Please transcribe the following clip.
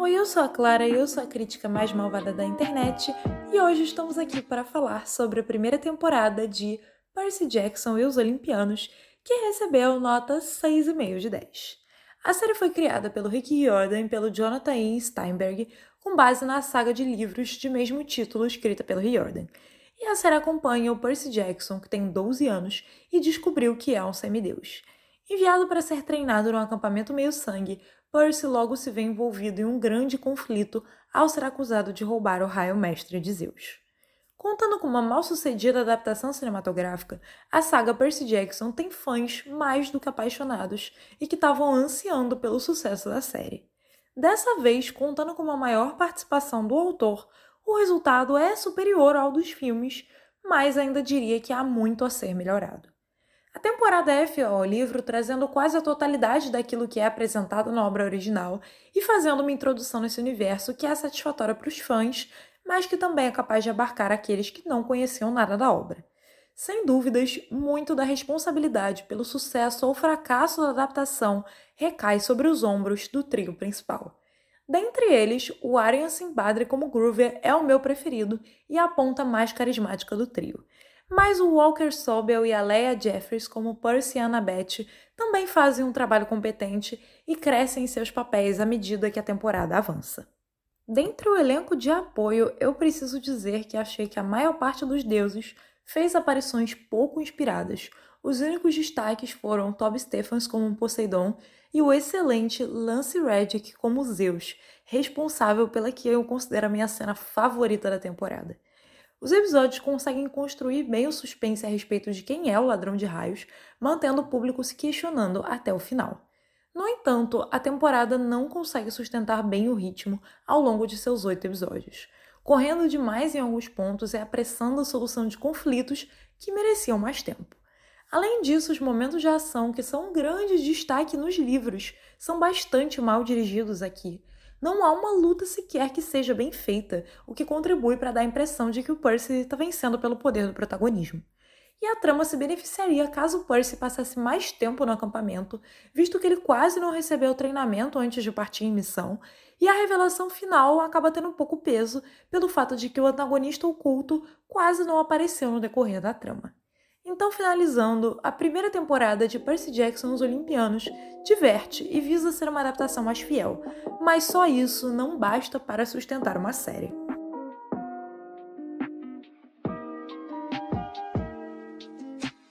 Oi, eu sou a Clara e eu sou a crítica mais malvada da internet e hoje estamos aqui para falar sobre a primeira temporada de Percy Jackson e os Olimpianos, que recebeu nota 6,5 de 10. A série foi criada pelo Rick Riordan e pelo Jonathan E. Steinberg com base na saga de livros de mesmo título escrita pelo Riordan. E a série acompanha o Percy Jackson, que tem 12 anos e descobriu que é um semideus. Enviado para ser treinado no acampamento meio-sangue, Percy logo se vê envolvido em um grande conflito ao ser acusado de roubar o raio mestre de Zeus. Contando com uma mal-sucedida adaptação cinematográfica, a saga Percy Jackson tem fãs mais do que apaixonados e que estavam ansiando pelo sucesso da série. Dessa vez, contando com uma maior participação do autor, o resultado é superior ao dos filmes, mas ainda diria que há muito a ser melhorado. A temporada fiel ao livro, trazendo quase a totalidade daquilo que é apresentado na obra original e fazendo uma introdução nesse universo que é satisfatória para os fãs, mas que também é capaz de abarcar aqueles que não conheciam nada da obra. Sem dúvidas, muito da responsabilidade pelo sucesso ou fracasso da adaptação recai sobre os ombros do trio principal. Dentre eles, o Aryan Simbadre como Groover é o meu preferido e a ponta mais carismática do trio mas o Walker Sobel e a Leia Jeffries, como Percy e Annabeth, também fazem um trabalho competente e crescem em seus papéis à medida que a temporada avança. Dentre o elenco de apoio, eu preciso dizer que achei que a maior parte dos deuses fez aparições pouco inspiradas. Os únicos destaques foram Toby Stephens como Poseidon e o excelente Lance Reddick como Zeus, responsável pela que eu considero a minha cena favorita da temporada. Os episódios conseguem construir bem o suspense a respeito de quem é o ladrão de raios, mantendo o público se questionando até o final. No entanto, a temporada não consegue sustentar bem o ritmo ao longo de seus oito episódios, correndo demais em alguns pontos e apressando a solução de conflitos que mereciam mais tempo. Além disso, os momentos de ação, que são um grande destaque nos livros, são bastante mal dirigidos aqui, não há uma luta sequer que seja bem feita, o que contribui para dar a impressão de que o Percy está vencendo pelo poder do protagonismo. E a trama se beneficiaria caso Percy passasse mais tempo no acampamento, visto que ele quase não recebeu treinamento antes de partir em missão, e a revelação final acaba tendo pouco peso pelo fato de que o antagonista oculto quase não apareceu no decorrer da trama. Então, finalizando, a primeira temporada de Percy Jackson Os Olimpianos diverte e visa ser uma adaptação mais fiel, mas só isso não basta para sustentar uma série.